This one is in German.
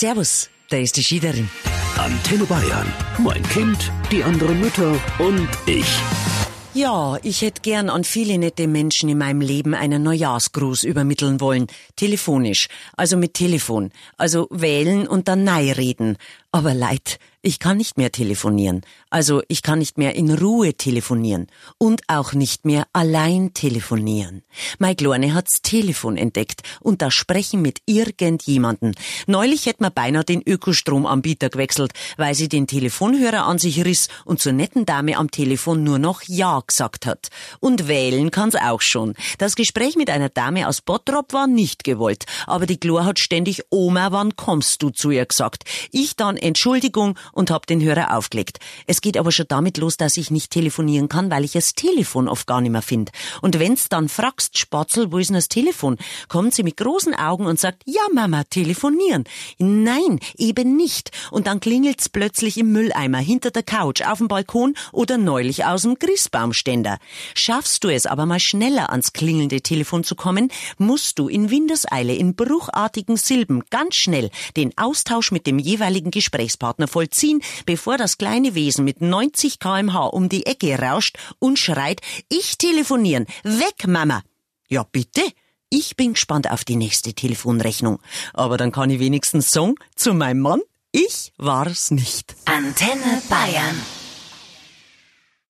Servus, da ist die Schiederin. Antenne Bayern. Mein Kind, die anderen Mütter und ich. Ja, ich hätte gern an viele nette Menschen in meinem Leben einen Neujahrsgruß übermitteln wollen. Telefonisch. Also mit Telefon. Also wählen und dann nein reden. Aber leid, ich kann nicht mehr telefonieren. Also ich kann nicht mehr in Ruhe telefonieren. Und auch nicht mehr allein telefonieren. Mein Kleine hat's Telefon entdeckt und das Sprechen mit irgendjemanden. Neulich hätte man beinahe den Ökostromanbieter gewechselt, weil sie den Telefonhörer an sich riss und zur netten Dame am Telefon nur noch Ja gesagt hat. Und wählen kann's auch schon. Das Gespräch mit einer Dame aus Bottrop war nicht gewollt, aber die Glor hat ständig Oma, wann kommst du zu ihr gesagt. Ich dann Entschuldigung und hab den Hörer aufgelegt. Es geht aber schon damit los, dass ich nicht telefonieren kann, weil ich das Telefon oft gar nicht mehr finde. Und wenn's dann fragst, Spatzel, wo ist denn das Telefon? Kommt sie mit großen Augen und sagt, ja Mama, telefonieren. Nein, eben nicht. Und dann klingelt's plötzlich im Mülleimer, hinter der Couch, auf dem Balkon oder neulich aus dem Christbaumständer. Schaffst du es aber mal schneller ans klingelnde Telefon zu kommen, musst du in Windeseile in bruchartigen Silben ganz schnell den Austausch mit dem jeweiligen Gesprächspartner vollziehen, bevor das kleine Wesen mit 90 kmh um die Ecke rauscht und schreit, ich telefonieren, weg Mama. Ja bitte. Ich bin gespannt auf die nächste Telefonrechnung. Aber dann kann ich wenigstens sagen, zu meinem Mann, ich war's nicht. Antenne Bayern.